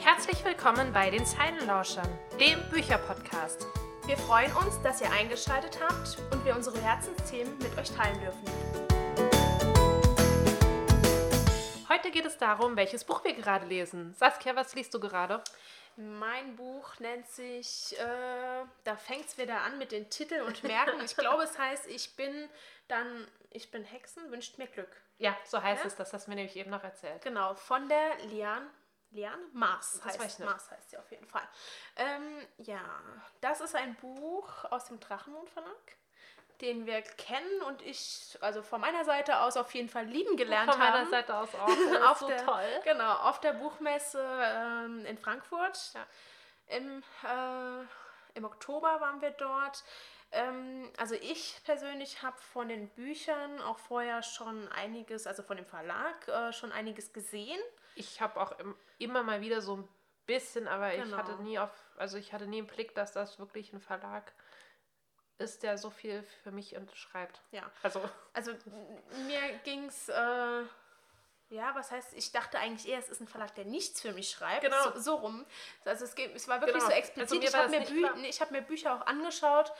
Herzlich willkommen bei den Zeilenlauschern, dem Bücherpodcast. Wir freuen uns, dass ihr eingeschaltet habt und wir unsere Herzensthemen mit euch teilen dürfen. Heute geht es darum, welches Buch wir gerade lesen. Saskia, was liest du gerade? Mein Buch nennt sich, äh, da fängt es wieder an mit den Titeln und Merken. Ich glaube, es heißt, ich bin dann, ich bin Hexen, wünscht mir Glück. Ja, so heißt Ja? es, das hast du mir nämlich eben noch erzählt. Genau, von der Lian. Lian? Mars Das heißt. Mars heißt sie auf jeden Fall. Ähm, ja, das ist ein Buch aus dem Drachenmond Verlag, den wir kennen und ich, also von meiner Seite aus auf jeden Fall lieben gelernt Von meiner haben. Seite aus auch. Das auf so der, toll. Genau, auf der Buchmesse ähm, in Frankfurt. Ja. Im, äh, Im Oktober waren wir dort. Ähm, also ich persönlich habe von den Büchern auch vorher schon einiges, also von dem Verlag, äh, schon einiges gesehen. Ich habe auch im, immer mal wieder so ein bisschen, aber ich Genau. hatte nie auf, also ich hatte nie im Blick, dass das wirklich ein Verlag ist, der so viel für mich unterschreibt. Ja. Also Also mir ging es, äh, ja, was heißt, ich dachte eigentlich eher, es ist ein Verlag, der nichts für mich schreibt. Genau. So, so rum. Also es, es war wirklich Genau. so explizit. Also mir ich habe mir, Bü ich hab mir Bücher auch angeschaut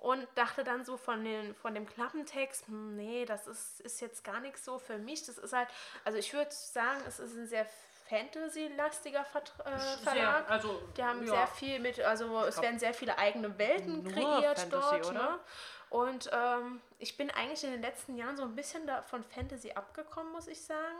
und dachte dann so von, den, von dem Klappentext, hm, nee, das ist, ist jetzt gar nichts so für mich. Das ist halt, also ich würde sagen, es ist ein sehr Fantasy-lastiger äh, Verlag. sehr, also Die haben ja. sehr viel mit, also es werden sehr viele eigene Welten kreiert Fantasy, dort. oder? Ne? Und ähm, ich bin eigentlich in den letzten Jahren so ein bisschen da von Fantasy abgekommen, muss ich sagen.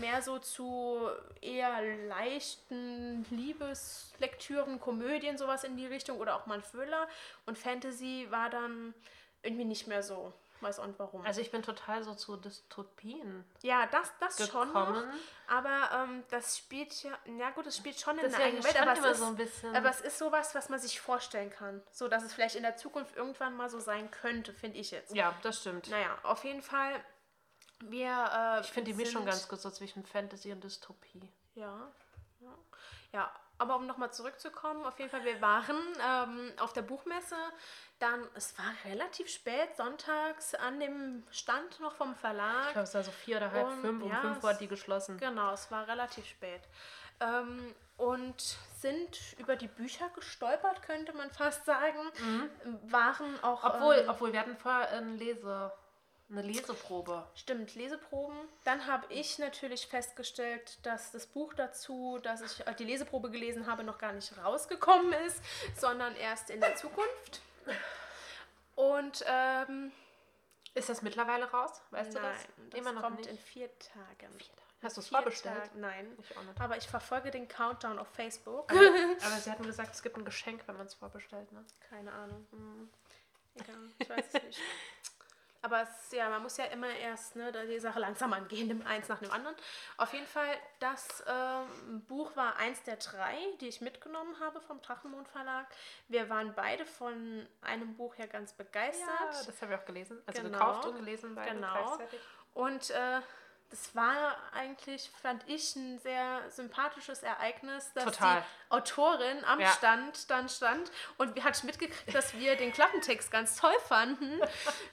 Mehr so zu eher leichten Liebeslektüren, Komödien, sowas in die Richtung oder auch mal ein Thriller. Und Fantasy war dann irgendwie nicht mehr so. Weiß auch nicht warum. Also ich bin total so zu Dystopien ja, das, das schon noch. Aber ähm, das spielt ja, ja gut, es spielt schon in Das ja eigenen Welt, aber es ist, so ein bisschen. aber es ist sowas, was man sich vorstellen kann. So, dass es vielleicht in der Zukunft irgendwann mal so sein könnte, finde ich jetzt. ja, das stimmt. Naja, auf jeden Fall, wir. Äh, Ich finde die Mischung ganz gut so zwischen Fantasy und Dystopie. Ja. Ja, ja aber um nochmal zurückzukommen, auf jeden Fall, wir waren ähm, auf der Buchmesse. Dann, es war relativ spät, sonntags an dem Stand noch vom Verlag. Ich glaube, es war so vier oder halb Und, fünf. Um ja, fünf war die geschlossen. Genau, es war relativ spät. Ähm, und sind über die Bücher gestolpert, könnte man fast sagen. Waren auch. Obwohl, ähm, obwohl wir hatten vorher eine, Lese, eine Leseprobe. Stimmt, Leseproben. Dann habe ich natürlich festgestellt, dass das Buch dazu, dass ich äh, die Leseprobe gelesen habe, noch gar nicht rausgekommen ist, sondern erst in der Zukunft. Und ähm, Ist das mittlerweile raus? Weißt nein, du das das? Immer noch kommt nicht. in vier Tagen. Hast du es Vier vorbestellt? Tagen, Nein. Ich auch nicht. Aber ich verfolge den Countdown auf Facebook. Aber sie hatten gesagt, es gibt ein Geschenk, wenn man es vorbestellt. Ne? Keine Ahnung. Hm. Egal, ich weiß es nicht. Aber es, ja, man muss ja immer erst ne, die Sache langsam angehen, dem eins nach dem anderen. Auf jeden Fall, das ähm, Buch war eins der drei, die ich mitgenommen habe vom Drachenmond Verlag. Wir waren beide von einem Buch ja ganz begeistert. Ja, das habe ich auch gelesen. Also Genau. gekauft und gelesen beide Genau. gleichzeitig. Und äh, das war eigentlich, fand ich, ein sehr sympathisches Ereignis, dass Total. die Autorin am Ja. Stand dann stand und hat mitgekriegt, dass wir den Klappentext ganz toll fanden.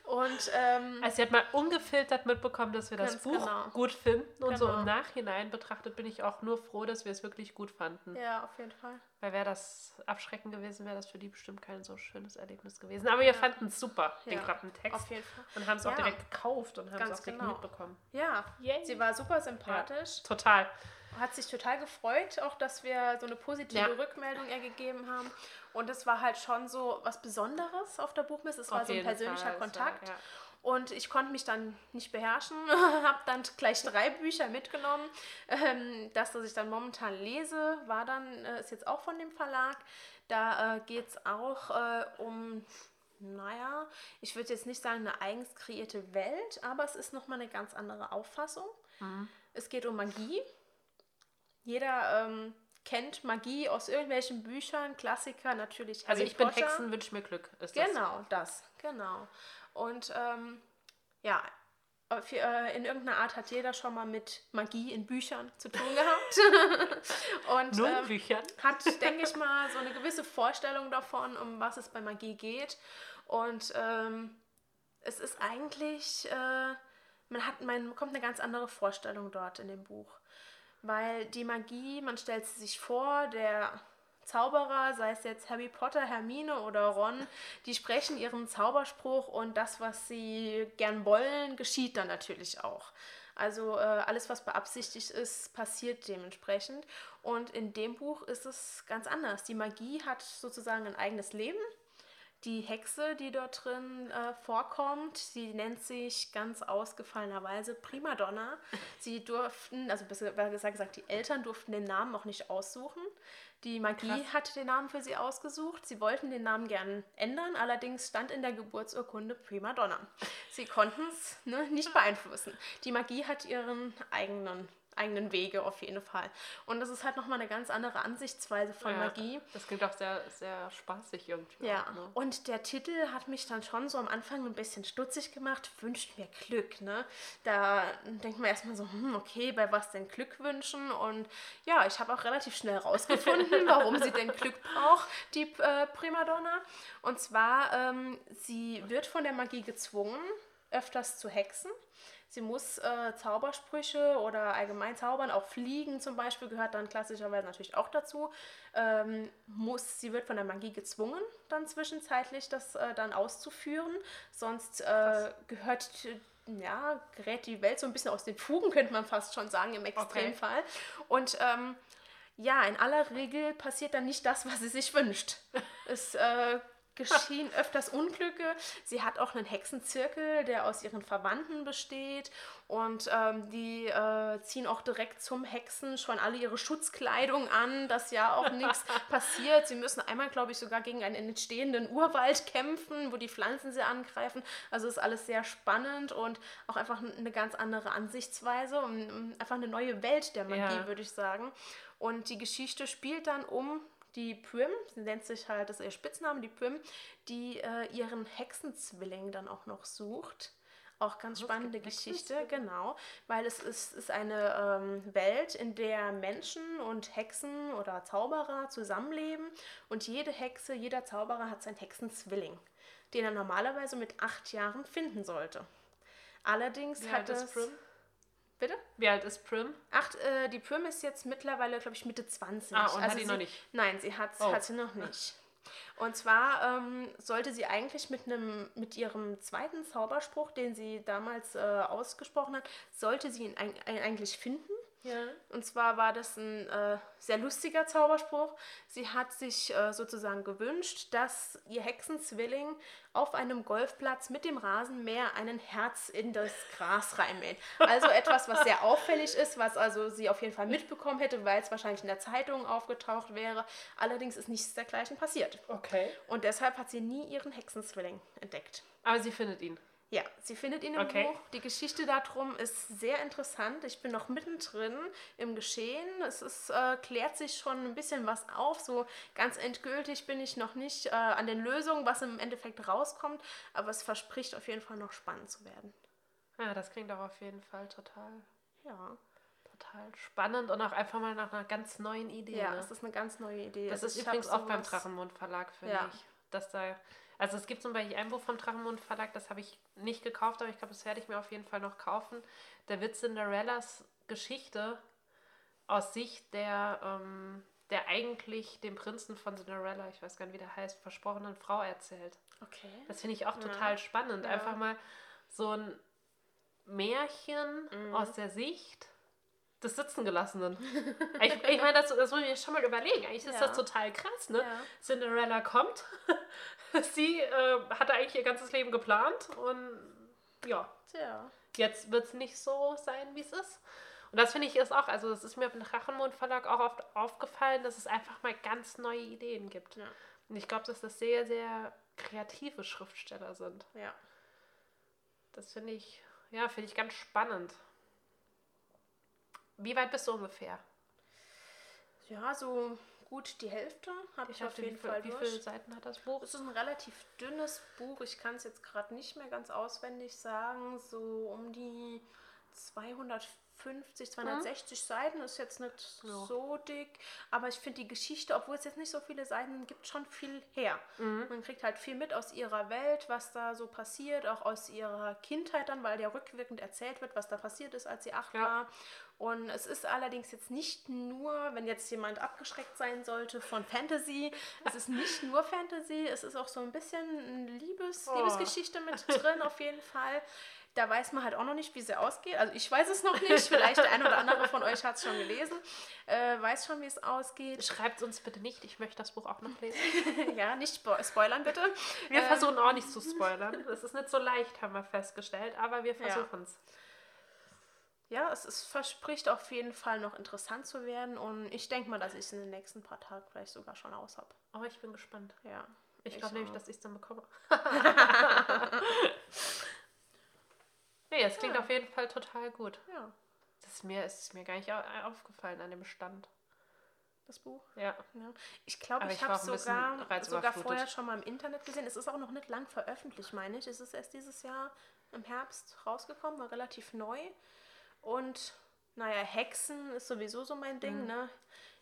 Und ähm, Also sie hat mal ungefiltert mitbekommen, dass wir das Buch genau. gut finden. Und so Genau. im Nachhinein betrachtet bin ich auch nur froh, dass wir es wirklich gut fanden. ja, auf jeden Fall. Weil wäre das abschreckend gewesen, wäre das für die bestimmt kein so schönes Erlebnis gewesen. Aber wir fanden es super, den Ja, Klappentext. Auf jeden Fall. Und haben es auch Ja. direkt gekauft und haben es auch direkt genau. mitbekommen. Ja, Yay. sie war super sympathisch. Total. Hat sich total gefreut, auch dass wir so eine positive Ja. Rückmeldung ihr gegeben haben. Und es war halt schon so was Besonderes auf der Buchmesse. Es war Auf so ein persönlicher Fall, es war- Kontakt. ja. Und ich konnte mich dann nicht beherrschen, habe dann gleich drei Bücher mitgenommen. Ähm, das, das ich dann momentan lese, war dann, äh, ist jetzt auch von dem Verlag. Da äh, geht es auch äh, um, naja, ich würde jetzt nicht sagen eine eigens kreierte Welt, aber es ist nochmal eine ganz andere Auffassung. Es geht um Magie. Jeder ähm, kennt Magie aus irgendwelchen Büchern, Klassiker natürlich. Also Harry ich bin Potter. Hexen, wünsch mir Glück. Ist das. Genau, das, genau. Und ähm, ja, in irgendeiner Art hat jeder schon mal mit Magie in Büchern zu tun gehabt. Und Nur ähm, Büchern. hat, denke ich mal, so eine gewisse Vorstellung davon, um was es bei Magie geht. Und ähm, es ist eigentlich äh, man hat, man bekommt eine ganz andere Vorstellung dort in dem Buch. Weil die Magie, man stellt sie sich vor, der Zauberer, sei es jetzt Harry Potter, Hermine oder Ron, die sprechen ihren Zauberspruch und das, was sie gern wollen, geschieht dann natürlich auch. Also äh, alles, was beabsichtigt ist, passiert dementsprechend. Und in dem Buch ist es ganz anders. Die Magie hat sozusagen ein eigenes Leben die Hexe, die dort drin äh, vorkommt, sie nennt sich ganz ausgefallenerweise Primadonna. Sie durften, also besser gesagt, die Eltern durften den Namen auch nicht aussuchen. Die Magie Krass. hat den Namen für sie ausgesucht. Sie wollten den Namen gern ändern, allerdings stand in der Geburtsurkunde Primadonna. Sie konnten es ne, nicht beeinflussen. Die Magie hat ihren eigenen eigenen Wege auf jeden Fall. Und das ist halt nochmal eine ganz andere Ansichtsweise von ja, Magie. Das klingt auch sehr, sehr spaßig irgendwie. Ja, auch, ne? und der Titel hat mich dann schon so am Anfang ein bisschen stutzig gemacht, wünscht mir Glück, ne? Da denkt man erstmal so, hm, okay, bei was denn Glück wünschen? Und ja, ich habe auch relativ schnell rausgefunden, warum sie denn Glück braucht, die äh, Primadonna. Und zwar, ähm, sie wird von der Magie gezwungen, öfters zu hexen. Sie muss äh, Zaubersprüche oder allgemein zaubern, auch Fliegen zum Beispiel gehört dann klassischerweise natürlich auch dazu. Ähm, muss, sie wird von der Magie gezwungen, dann zwischenzeitlich das äh, dann auszuführen. Sonst äh, gehört ja, gerät die Welt so ein bisschen aus den Fugen, könnte man fast schon sagen, im Extremfall. Okay. Und ähm, ja, in aller Regel passiert dann nicht das, was sie sich wünscht. es äh, geschehen öfters Unglücke. Sie hat auch einen Hexenzirkel, der aus ihren Verwandten besteht. Und ähm, die äh, ziehen auch direkt zum Hexen schon alle ihre Schutzkleidung an, dass ja auch nichts passiert. Sie müssen einmal, glaube ich, sogar gegen einen entstehenden Urwald kämpfen, wo die Pflanzen sie angreifen. Also ist alles sehr spannend und auch einfach eine ganz andere Ansichtsweise und einfach eine neue Welt der Magie, ja. würde ich sagen. Und die Geschichte spielt dann um die Prim, sie nennt sich halt, das ist ihr Spitzname, die Prim, die äh, ihren Hexenzwilling dann auch noch sucht. Auch ganz spannende Geschichte, genau, weil es ist, ist eine ähm, Welt, in der Menschen und Hexen oder Zauberer zusammenleben und jede Hexe, jeder Zauberer hat seinen Hexenzwilling, den er normalerweise mit acht Jahren finden sollte. Allerdings ja, hat es... Prim? Bitte? Wie alt ist Prim? Ach, äh, die Prim ist jetzt mittlerweile, glaube ich, Mitte 20. Ah, und also hat sie, noch nicht? Nein, sie hat, oh. hat sie noch nicht. Und zwar ähm, sollte sie eigentlich mit, einem, mit ihrem zweiten Zauberspruch, den sie damals äh, ausgesprochen hat, sollte sie ihn eigentlich finden. Ja. Und zwar war das ein äh, sehr lustiger Zauberspruch. Sie hat sich äh, sozusagen gewünscht, dass ihr Hexenzwilling auf einem Golfplatz mit dem Rasenmäher einen Herz in das Gras reinmäht. Also etwas, was sehr auffällig ist, was also sie auf jeden Fall mitbekommen hätte, weil es wahrscheinlich in der Zeitung aufgetaucht wäre. Allerdings ist nichts dergleichen passiert. Okay. Und deshalb hat sie nie ihren Hexenzwilling entdeckt. Aber sie findet ihn. Ja, sie findet ihn im okay. Buch. Die Geschichte darum ist sehr interessant. Ich bin noch mittendrin im Geschehen. Es ist, äh, klärt sich schon ein bisschen was auf. So ganz endgültig bin ich noch nicht äh, an den Lösungen, was im Endeffekt rauskommt. Aber es verspricht auf jeden Fall noch spannend zu werden. Ja, das klingt auch auf jeden Fall total. Ja. Total spannend und auch einfach mal nach einer ganz neuen Idee. Ja, ne? das ist eine ganz neue Idee. Das also ist übrigens auch beim Drachenmund Verlag, finde ja. ich. Dass da also es gibt zum Beispiel ein Buch vom Drachenmund Verlag, das habe ich nicht gekauft, aber ich glaube, das werde ich mir auf jeden Fall noch kaufen. Da wird Cinderellas Geschichte aus Sicht der, ähm, der eigentlich dem Prinzen von Cinderella, ich weiß gar nicht, wie der heißt, versprochenen Frau erzählt. Okay. Das finde ich auch total ja. spannend. Ja. Einfach mal so ein Märchen mhm. aus der Sicht des Sitzengelassenen. ich, ich meine, das, das muss ich mir schon mal überlegen. Eigentlich ist ja. das total krass, ne? Ja. Cinderella kommt, sie äh, hatte eigentlich ihr ganzes Leben geplant und ja. Tja. Jetzt wird es nicht so sein, wie es ist. Und das finde ich ist auch, also das ist mir im Drachenmond Verlag auch oft aufgefallen, dass es einfach mal ganz neue Ideen gibt. Ja. Und ich glaube, dass das sehr, sehr kreative Schriftsteller sind. Ja. Das finde ich, ja, finde ich ganz spannend. Wie weit bist du ungefähr? Ja, so gut die Hälfte habe ich, auf jeden wie, Fall Wie durch. viele Seiten hat das Buch? Es ist ein relativ dünnes Buch. Ich kann es jetzt gerade nicht mehr ganz auswendig sagen. So um die 250, 260 mhm. Seiten, ist jetzt nicht ja. so dick, aber ich finde die Geschichte, obwohl es jetzt nicht so viele Seiten gibt, schon viel her. Mhm. Man kriegt halt viel mit aus ihrer Welt, was da so passiert, auch aus ihrer Kindheit dann, weil ja rückwirkend erzählt wird, was da passiert ist, als sie acht ja. war. Und es ist allerdings jetzt nicht nur, wenn jetzt jemand abgeschreckt sein sollte von Fantasy, es ist nicht nur Fantasy, es ist auch so ein bisschen Liebes, oh. Liebesgeschichte mit drin auf jeden Fall. Da weiß man halt auch noch nicht, wie sie ausgeht. Also ich weiß es noch nicht. Vielleicht der eine oder andere von euch hat es schon gelesen. Äh, weiß schon, wie es ausgeht. Schreibt uns bitte nicht. Ich möchte das Buch auch noch lesen. ja, nicht spo spoilern bitte. Wir ähm, versuchen auch nicht zu spoilern. Das ist nicht so leicht, haben wir festgestellt. Aber wir versuchen es. Ja. ja, es, es verspricht auf jeden Fall noch interessant zu werden. Und ich denke mal, dass ich es in den nächsten paar Tagen vielleicht sogar schon aus habe. Aber ich bin gespannt. Ja. Ich, ich glaube nämlich, dass ich es dann bekomme. Nee, es klingt ja. auf jeden Fall total gut. Ja. Das ist mir, ist mir gar nicht aufgefallen an dem Stand. Das Buch? Ja. ja. Ich glaube, ich, ich habe sogar, sogar vorher schon mal im Internet gesehen. Es ist auch noch nicht lang veröffentlicht, meine ich. Es ist erst dieses Jahr im Herbst rausgekommen, war relativ neu. Und naja, Hexen ist sowieso so mein Ding, mhm. ne?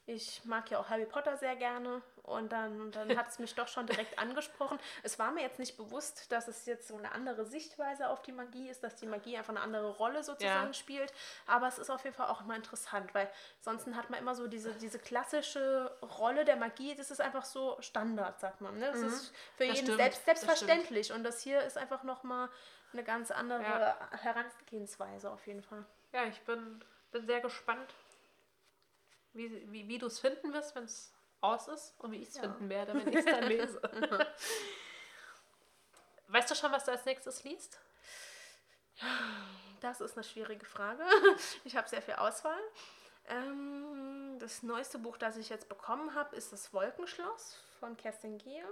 Ich mag ja auch Harry Potter sehr gerne und dann, dann hat es mich doch schon direkt angesprochen. Es war mir jetzt nicht bewusst, dass es jetzt so eine andere Sichtweise auf die Magie ist, dass die Magie einfach eine andere Rolle sozusagen ja. spielt. Aber es ist auf jeden Fall auch immer interessant, weil sonst hat man immer so diese, diese klassische Rolle der Magie, das ist einfach so Standard, sagt man. Ne? Das mhm. ist für das jeden stimmt. selbst, selbstverständlich. Das und das hier ist einfach nochmal eine ganz andere ja. Herangehensweise auf jeden Fall. Ja, ich bin, bin sehr gespannt, wie, wie, wie du es finden wirst, wenn es aus ist und wie ich es ja. finden werde, wenn ich es dann lese. weißt du schon, was du als nächstes liest? Das ist eine schwierige Frage. Ich habe sehr viel Auswahl. Ähm, das neueste Buch, das ich jetzt bekommen habe, ist das Wolkenschloss von Kerstin Gehr.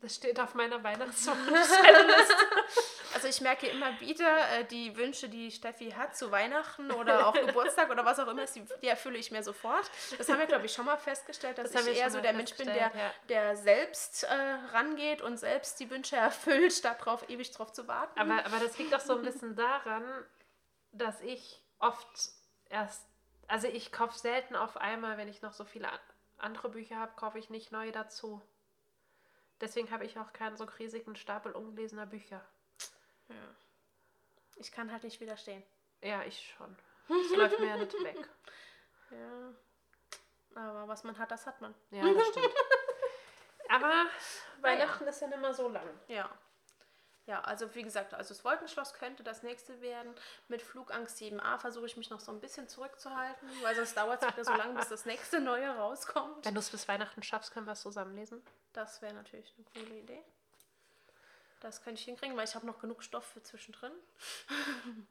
Das steht auf meiner Weihnachtswunschliste. also ich merke immer wieder, äh, die Wünsche, die Steffi hat zu Weihnachten oder auch Geburtstag oder was auch immer, die, die erfülle ich mir sofort. Das haben wir, glaube ich, schon mal festgestellt, dass das ich eher so der Mensch bin, der, ja. der selbst äh, rangeht und selbst die Wünsche erfüllt, statt drauf ewig drauf zu warten. Aber, aber das liegt auch so ein bisschen daran, dass ich oft erst, also ich kaufe selten auf einmal, wenn ich noch so viele andere Bücher habe, kaufe ich nicht neue dazu. Deswegen habe ich auch keinen so riesigen Stapel ungelesener Bücher. Ja. Ich kann halt nicht widerstehen. Ja, ich schon. Das läuft mir ja nicht weg. Ja. Aber was man hat, das hat man. Ja, das stimmt. Aber Weihnachten ja. ist ja nicht mehr so lang. Ja. Ja, also wie gesagt, also das Wolkenschloss könnte das nächste werden. Mit Flugangst 7a versuche ich mich noch so ein bisschen zurückzuhalten, weil sonst dauert es wieder so lange, bis das nächste neue rauskommt. Wenn du es bis Weihnachten schaffst, können wir es zusammenlesen. Das wäre natürlich eine coole Idee. Das könnte ich hinkriegen, weil ich habe noch genug Stoff für zwischendrin.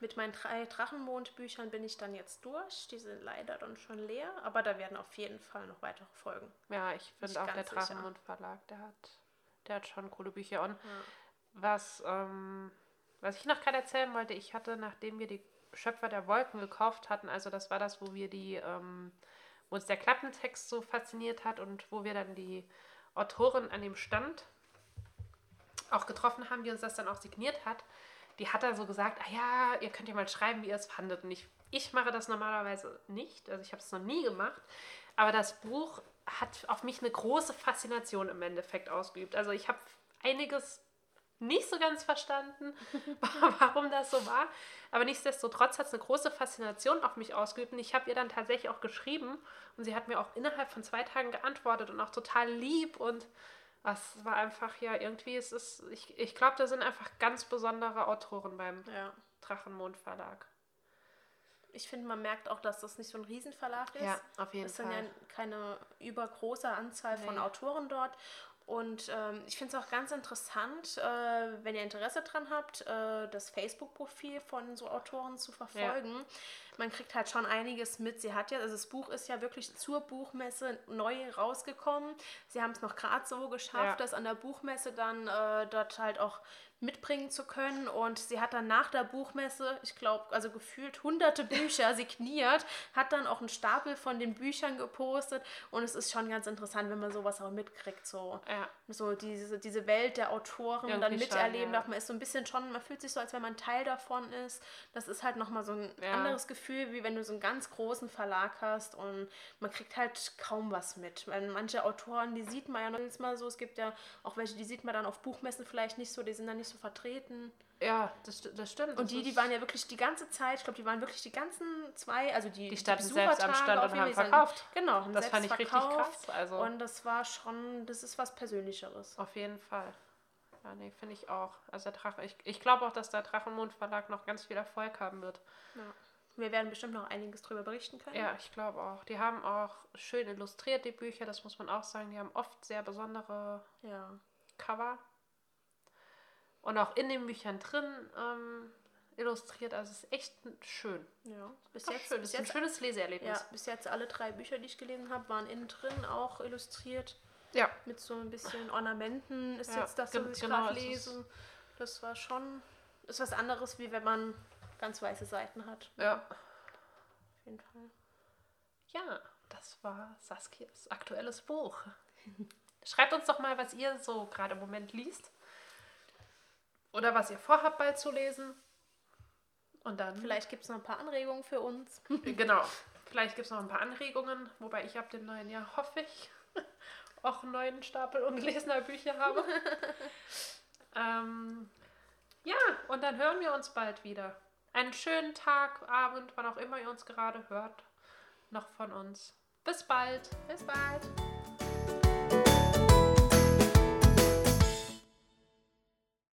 Mit meinen drei Drachenmondbüchern bin ich dann jetzt durch. Die sind leider dann schon leer, aber da werden auf jeden Fall noch weitere Folgen. Ja, ich finde auch der Drachenmond Verlag, der hat, der hat schon coole Bücher. Und ja. was, ähm, was ich noch gerade erzählen wollte, ich hatte, nachdem wir die Schöpfer der Wolken gekauft hatten, also das war das, wo wir die, ähm, wo uns der Klappentext so fasziniert hat und wo wir dann die Autorin an dem Stand auch getroffen haben, die uns das dann auch signiert hat, die hat dann so gesagt, ah ja, ihr könnt ja mal schreiben, wie ihr es fandet. Und ich, ich mache das normalerweise nicht, also ich habe es noch nie gemacht, aber das Buch hat auf mich eine große Faszination im Endeffekt ausgeübt. Also ich habe einiges nicht so ganz verstanden, warum das so war. Aber nichtsdestotrotz hat es eine große Faszination auf mich ausgeübt. Und ich habe ihr dann tatsächlich auch geschrieben. Und sie hat mir auch innerhalb von zwei Tagen geantwortet und auch total lieb. Und es war einfach, ja, irgendwie ist es, ich, ich glaube, da sind einfach ganz besondere Autoren beim ja. Drachenmond Verlag. Ich finde, man merkt auch, dass das nicht so ein Riesenverlag ist. Ja, auf jeden es Fall. Es sind ja keine übergroße Anzahl nee. von Autoren dort. Und ähm, ich finde es auch ganz interessant, äh, wenn ihr Interesse dran habt, äh, das Facebook-Profil von so Autoren zu verfolgen. Ja. Man kriegt halt schon einiges mit. Sie hat ja, also das Buch ist ja wirklich zur Buchmesse neu rausgekommen. Sie haben es noch gerade so geschafft, ja. dass an der Buchmesse dann äh, dort halt auch mitbringen zu können. Und sie hat dann nach der Buchmesse, ich glaube, also gefühlt hunderte Bücher signiert, hat dann auch einen Stapel von den Büchern gepostet. Und es ist schon ganz interessant, wenn man sowas auch mitkriegt. So. Ja. out so diese, diese Welt der Autoren Irgendwie dann miterleben schon, ja. darf. Man ist so ein bisschen schon, man fühlt sich so, als wenn man Teil davon ist. Das ist halt nochmal so ein ja. anderes Gefühl, wie wenn du so einen ganz großen Verlag hast und man kriegt halt kaum was mit. Weil manche Autoren, die sieht man ja noch mal so, es gibt ja auch welche, die sieht man dann auf Buchmessen vielleicht nicht so, die sind dann nicht so vertreten. Ja, das, das stimmt. Und die, die waren ja wirklich die ganze Zeit, ich glaube, die waren wirklich die ganzen zwei, also die, die standen selbst am Stand und haben verkauft. Genau, haben das fand ich verkauft. richtig krass. Also. Und das war schon, das ist was Persönlicheres. Auf jeden Fall. Ja, nee, finde ich auch. Also der Drache, ich, ich glaube auch, dass der Drachenmond Verlag noch ganz viel Erfolg haben wird. Ja. Wir werden bestimmt noch einiges darüber berichten können. Ja, ich glaube auch. Die haben auch schön illustriert, die Bücher, das muss man auch sagen. Die haben oft sehr besondere ja. Cover und auch in den Büchern drin ähm, illustriert. Also es ist echt schön. Ja, bis jetzt, schön. Bis jetzt, ein schönes Leseerlebnis. Ja, bis jetzt alle drei Bücher, die ich gelesen habe, waren innen drin auch illustriert. Ja. Mit so ein bisschen Ornamenten ist ja, jetzt das, was ich genau, gerade lese. Das war schon, ist was anderes, wie wenn man ganz weiße Seiten hat. Ja. Auf jeden Fall. Ja, das war Saskias aktuelles Buch. Schreibt uns doch mal, was ihr so gerade im Moment liest. Oder was ihr vorhabt, bald zu lesen. Und dann. Vielleicht gibt es noch ein paar Anregungen für uns. genau. Vielleicht gibt es noch ein paar Anregungen, wobei ich ab dem neuen Jahr hoffe ich auch einen neuen Stapel ungelesener Bücher habe. ähm, ja, und dann hören wir uns bald wieder. Einen schönen Tag, Abend, wann auch immer ihr uns gerade hört, noch von uns. Bis bald. Bis bald.